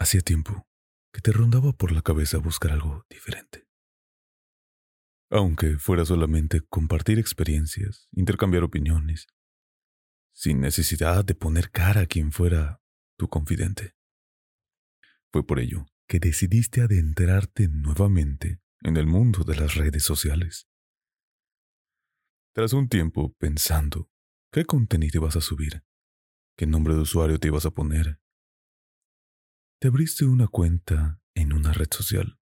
Hacía tiempo que te rondaba por la cabeza buscar algo diferente. Aunque fuera solamente compartir experiencias, intercambiar opiniones, sin necesidad de poner cara a quien fuera tu confidente. Fue por ello que decidiste adentrarte nuevamente en el mundo de las redes sociales. Tras un tiempo pensando qué contenido ibas a subir, qué nombre de usuario te ibas a poner, te abriste una cuenta en una red social,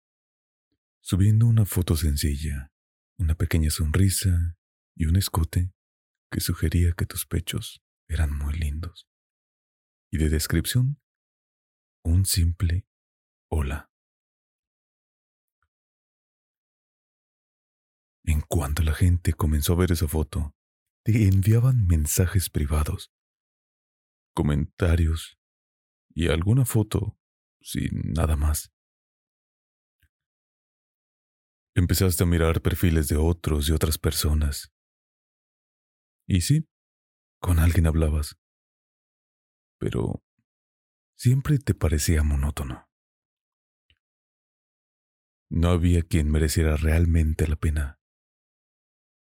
subiendo una foto sencilla, una pequeña sonrisa y un escote que sugería que tus pechos eran muy lindos. Y de descripción, un simple hola. En cuanto la gente comenzó a ver esa foto, te enviaban mensajes privados, comentarios y alguna foto sin nada más. Empezaste a mirar perfiles de otros y otras personas. Y sí, con alguien hablabas. Pero siempre te parecía monótono. No había quien mereciera realmente la pena.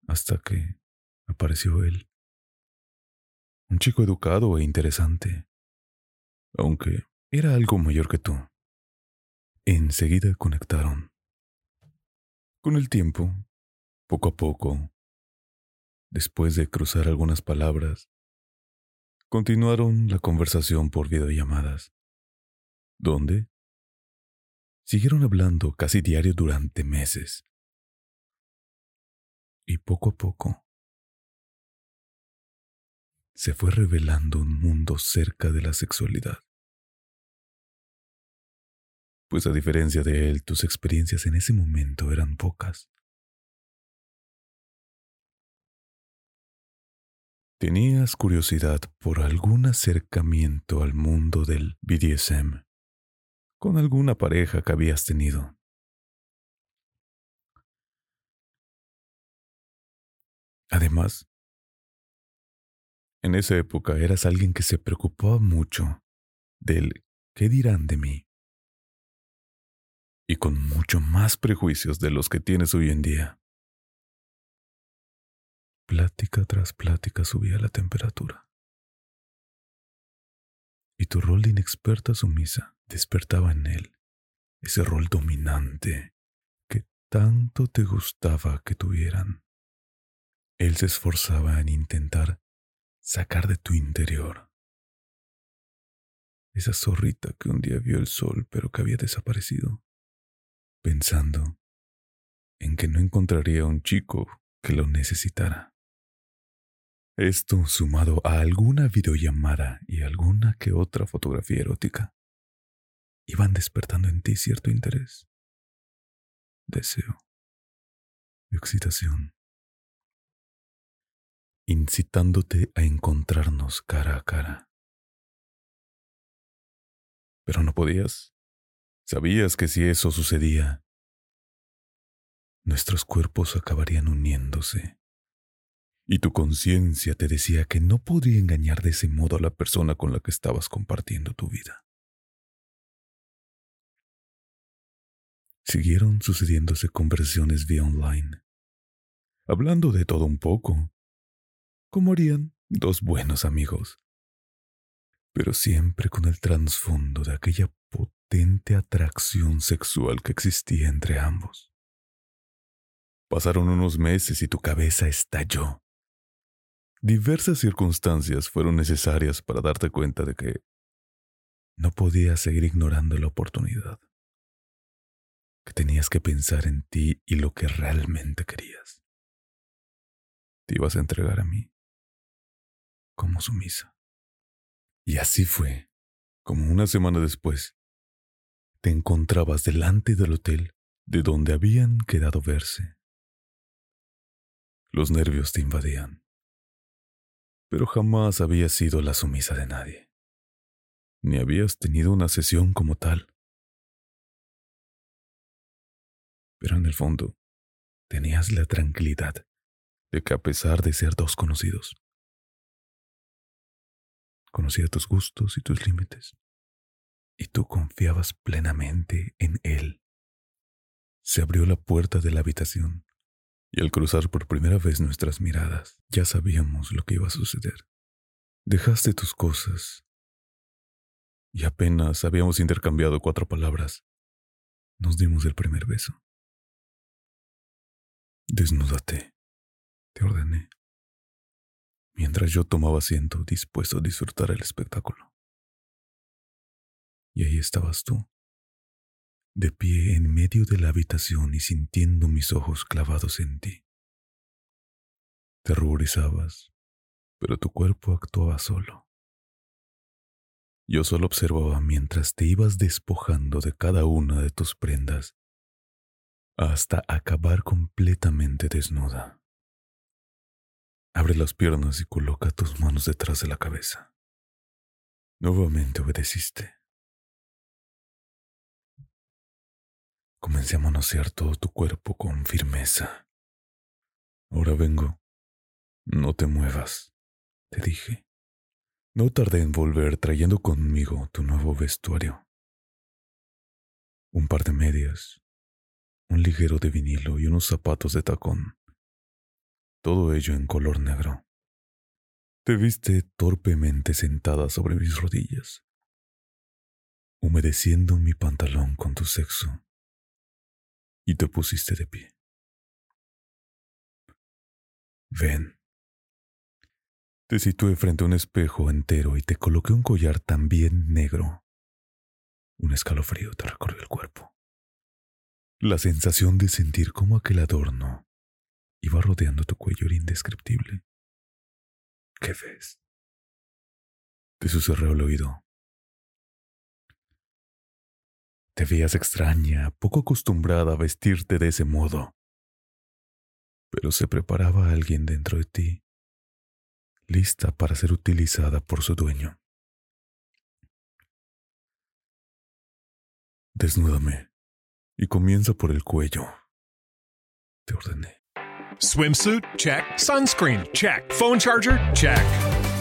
Hasta que apareció él. Un chico educado e interesante, aunque era algo mayor que tú. Enseguida conectaron. Con el tiempo, poco a poco, después de cruzar algunas palabras, continuaron la conversación por videollamadas, donde siguieron hablando casi diario durante meses. Y poco a poco se fue revelando un mundo cerca de la sexualidad pues a diferencia de él, tus experiencias en ese momento eran pocas. Tenías curiosidad por algún acercamiento al mundo del BDSM con alguna pareja que habías tenido. Además, en esa época eras alguien que se preocupaba mucho del qué dirán de mí y con mucho más prejuicios de los que tienes hoy en día. Plática tras plática subía la temperatura. Y tu rol de inexperta sumisa despertaba en él ese rol dominante que tanto te gustaba que tuvieran. Él se esforzaba en intentar sacar de tu interior esa zorrita que un día vio el sol pero que había desaparecido pensando en que no encontraría un chico que lo necesitara. Esto sumado a alguna videollamada y alguna que otra fotografía erótica, iban despertando en ti cierto interés, deseo y excitación. incitándote a encontrarnos cara a cara. Pero no podías. Sabías que si eso sucedía, nuestros cuerpos acabarían uniéndose. Y tu conciencia te decía que no podía engañar de ese modo a la persona con la que estabas compartiendo tu vida. Siguieron sucediéndose conversiones vía online, hablando de todo un poco, como harían dos buenos amigos, pero siempre con el trasfondo de aquella potente atracción sexual que existía entre ambos. Pasaron unos meses y tu cabeza estalló. Diversas circunstancias fueron necesarias para darte cuenta de que no podías seguir ignorando la oportunidad, que tenías que pensar en ti y lo que realmente querías. Te ibas a entregar a mí como sumisa. Y así fue, como una semana después, te encontrabas delante del hotel de donde habían quedado verse. Los nervios te invadían, pero jamás habías sido la sumisa de nadie, ni habías tenido una sesión como tal. Pero en el fondo, tenías la tranquilidad de que a pesar de ser dos conocidos, conocía tus gustos y tus límites, y tú confiabas plenamente en él. Se abrió la puerta de la habitación, y al cruzar por primera vez nuestras miradas, ya sabíamos lo que iba a suceder. Dejaste tus cosas, y apenas habíamos intercambiado cuatro palabras, nos dimos el primer beso. Desnúdate, te ordené mientras yo tomaba asiento dispuesto a disfrutar el espectáculo. Y ahí estabas tú, de pie en medio de la habitación y sintiendo mis ojos clavados en ti. Te ruborizabas, pero tu cuerpo actuaba solo. Yo solo observaba mientras te ibas despojando de cada una de tus prendas hasta acabar completamente desnuda. Abre las piernas y coloca tus manos detrás de la cabeza. Nuevamente obedeciste. Comencé a manosear todo tu cuerpo con firmeza. Ahora vengo. No te muevas, te dije. No tardé en volver trayendo conmigo tu nuevo vestuario. Un par de medias, un ligero de vinilo y unos zapatos de tacón todo ello en color negro. Te viste torpemente sentada sobre mis rodillas, humedeciendo mi pantalón con tu sexo, y te pusiste de pie. Ven. Te situé frente a un espejo entero y te coloqué un collar también negro. Un escalofrío te recorrió el cuerpo. La sensación de sentir como aquel adorno iba rodeando tu cuello era indescriptible. ¿Qué ves? Te susurró el oído. Te veías extraña, poco acostumbrada a vestirte de ese modo. Pero se preparaba alguien dentro de ti, lista para ser utilizada por su dueño. Desnúdame y comienza por el cuello. Te ordené. Swimsuit? Check. Sunscreen? Check. Phone charger? Check.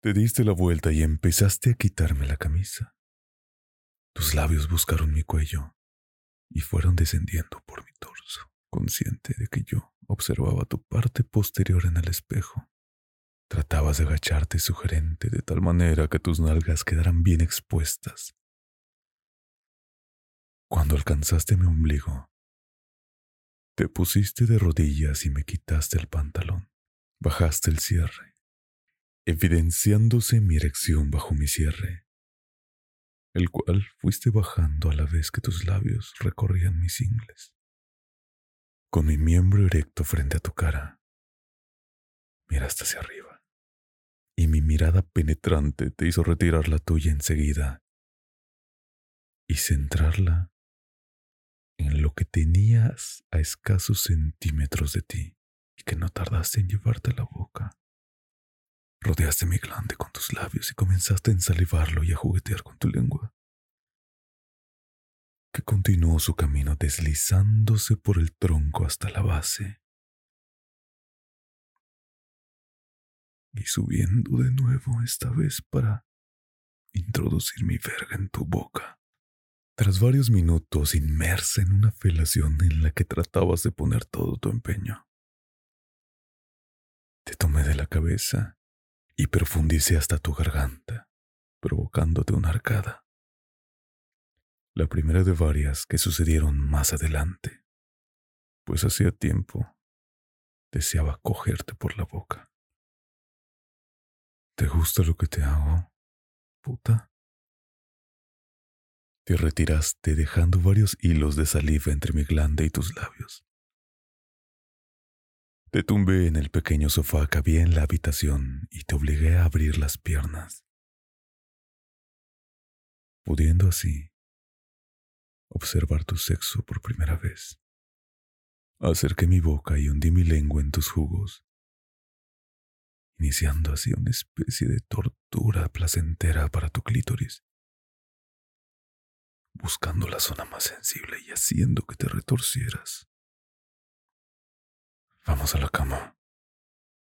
Te diste la vuelta y empezaste a quitarme la camisa. Tus labios buscaron mi cuello y fueron descendiendo por mi torso, consciente de que yo observaba tu parte posterior en el espejo. Tratabas de agacharte sugerente de tal manera que tus nalgas quedaran bien expuestas. Cuando alcanzaste mi ombligo, te pusiste de rodillas y me quitaste el pantalón. Bajaste el cierre evidenciándose mi erección bajo mi cierre, el cual fuiste bajando a la vez que tus labios recorrían mis ingles. Con mi miembro erecto frente a tu cara, miraste hacia arriba, y mi mirada penetrante te hizo retirar la tuya enseguida y centrarla en lo que tenías a escasos centímetros de ti y que no tardaste en llevarte a la boca. Rodeaste mi glande con tus labios y comenzaste a ensalivarlo y a juguetear con tu lengua, que continuó su camino deslizándose por el tronco hasta la base y subiendo de nuevo esta vez para introducir mi verga en tu boca. Tras varios minutos inmersa en una felación en la que tratabas de poner todo tu empeño, te tomé de la cabeza y profundicé hasta tu garganta, provocándote una arcada. La primera de varias que sucedieron más adelante, pues hacía tiempo deseaba cogerte por la boca. ¿Te gusta lo que te hago, puta? Te retiraste dejando varios hilos de saliva entre mi glande y tus labios. Te tumbé en el pequeño sofá que había en la habitación y te obligué a abrir las piernas, pudiendo así observar tu sexo por primera vez. Acerqué mi boca y hundí mi lengua en tus jugos, iniciando así una especie de tortura placentera para tu clítoris, buscando la zona más sensible y haciendo que te retorcieras. Vamos a la cama,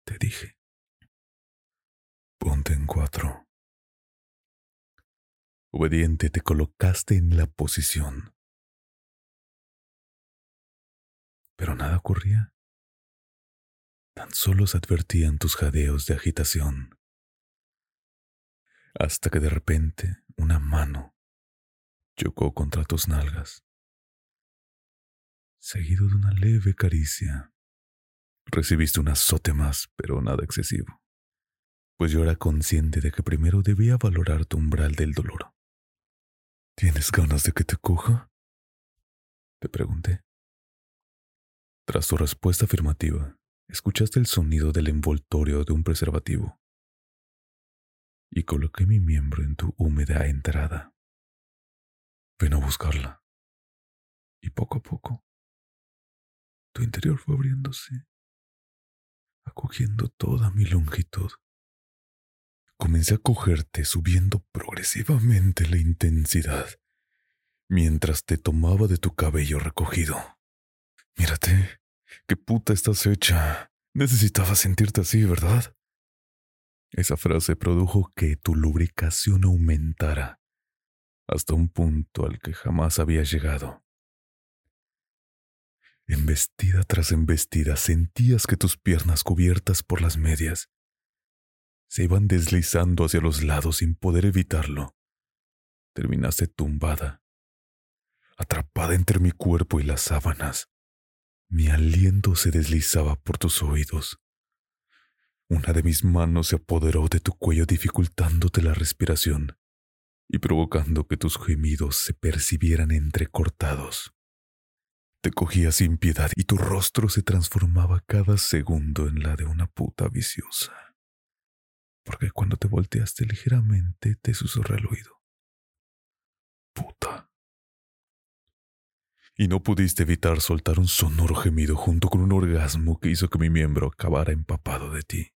te dije. Ponte en cuatro. Obediente te colocaste en la posición. Pero nada ocurría. Tan solo se advertían tus jadeos de agitación. Hasta que de repente una mano chocó contra tus nalgas, seguido de una leve caricia. Recibiste un azote más, pero nada excesivo, pues yo era consciente de que primero debía valorar tu umbral del dolor. ¿Tienes ganas de que te coja? Te pregunté. Tras tu respuesta afirmativa, escuchaste el sonido del envoltorio de un preservativo y coloqué mi miembro en tu húmeda entrada. Ven a buscarla. Y poco a poco, tu interior fue abriéndose acogiendo toda mi longitud. Comencé a cogerte subiendo progresivamente la intensidad, mientras te tomaba de tu cabello recogido. Mírate, qué puta estás hecha. Necesitabas sentirte así, ¿verdad? Esa frase produjo que tu lubricación aumentara hasta un punto al que jamás había llegado. Embestida tras embestida sentías que tus piernas cubiertas por las medias se iban deslizando hacia los lados sin poder evitarlo. Terminaste tumbada, atrapada entre mi cuerpo y las sábanas. Mi aliento se deslizaba por tus oídos. Una de mis manos se apoderó de tu cuello dificultándote la respiración y provocando que tus gemidos se percibieran entrecortados. Te cogía sin piedad y tu rostro se transformaba cada segundo en la de una puta viciosa. Porque cuando te volteaste ligeramente te susurré el oído. Puta. Y no pudiste evitar soltar un sonoro gemido junto con un orgasmo que hizo que mi miembro acabara empapado de ti.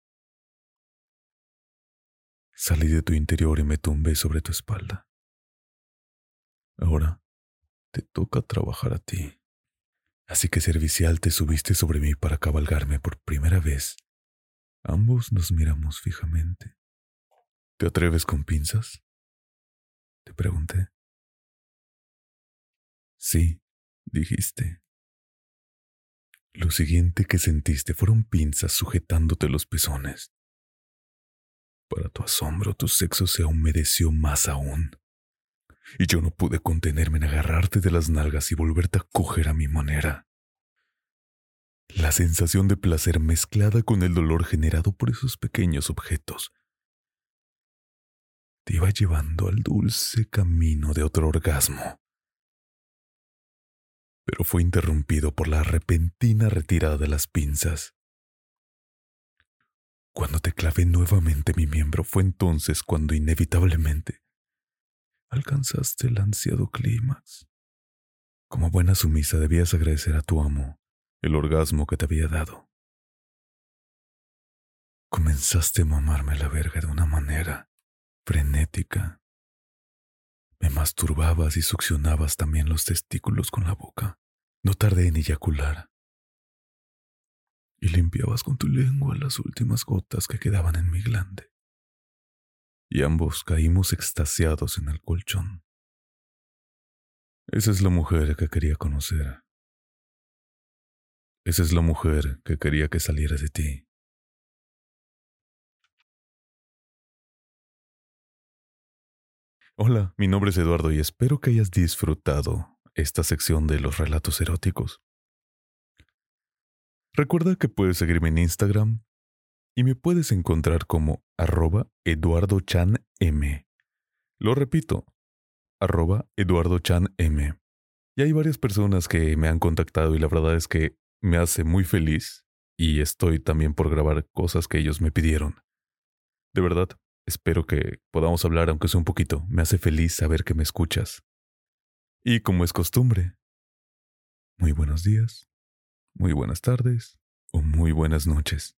Salí de tu interior y me tumbé sobre tu espalda. Ahora te toca trabajar a ti. Así que servicial te subiste sobre mí para cabalgarme por primera vez. Ambos nos miramos fijamente. ¿Te atreves con pinzas? Te pregunté. Sí, dijiste. Lo siguiente que sentiste fueron pinzas sujetándote los pezones. Para tu asombro, tu sexo se humedeció más aún. Y yo no pude contenerme en agarrarte de las nalgas y volverte a coger a mi manera. La sensación de placer mezclada con el dolor generado por esos pequeños objetos te iba llevando al dulce camino de otro orgasmo. Pero fue interrumpido por la repentina retirada de las pinzas. Cuando te clavé nuevamente mi miembro fue entonces cuando inevitablemente alcanzaste el ansiado clímax. Como buena sumisa debías agradecer a tu amo el orgasmo que te había dado. Comenzaste a mamarme la verga de una manera frenética. Me masturbabas y succionabas también los testículos con la boca. No tardé en eyacular y limpiabas con tu lengua las últimas gotas que quedaban en mi glande. Y ambos caímos extasiados en el colchón. Esa es la mujer que quería conocer. Esa es la mujer que quería que saliera de ti. Hola, mi nombre es Eduardo y espero que hayas disfrutado esta sección de los relatos eróticos. Recuerda que puedes seguirme en Instagram y me puedes encontrar como arroba eduardochanm. Lo repito, arroba eduardochanm. Y hay varias personas que me han contactado y la verdad es que me hace muy feliz y estoy también por grabar cosas que ellos me pidieron. De verdad, espero que podamos hablar aunque sea un poquito. Me hace feliz saber que me escuchas. Y como es costumbre, muy buenos días, muy buenas tardes o muy buenas noches.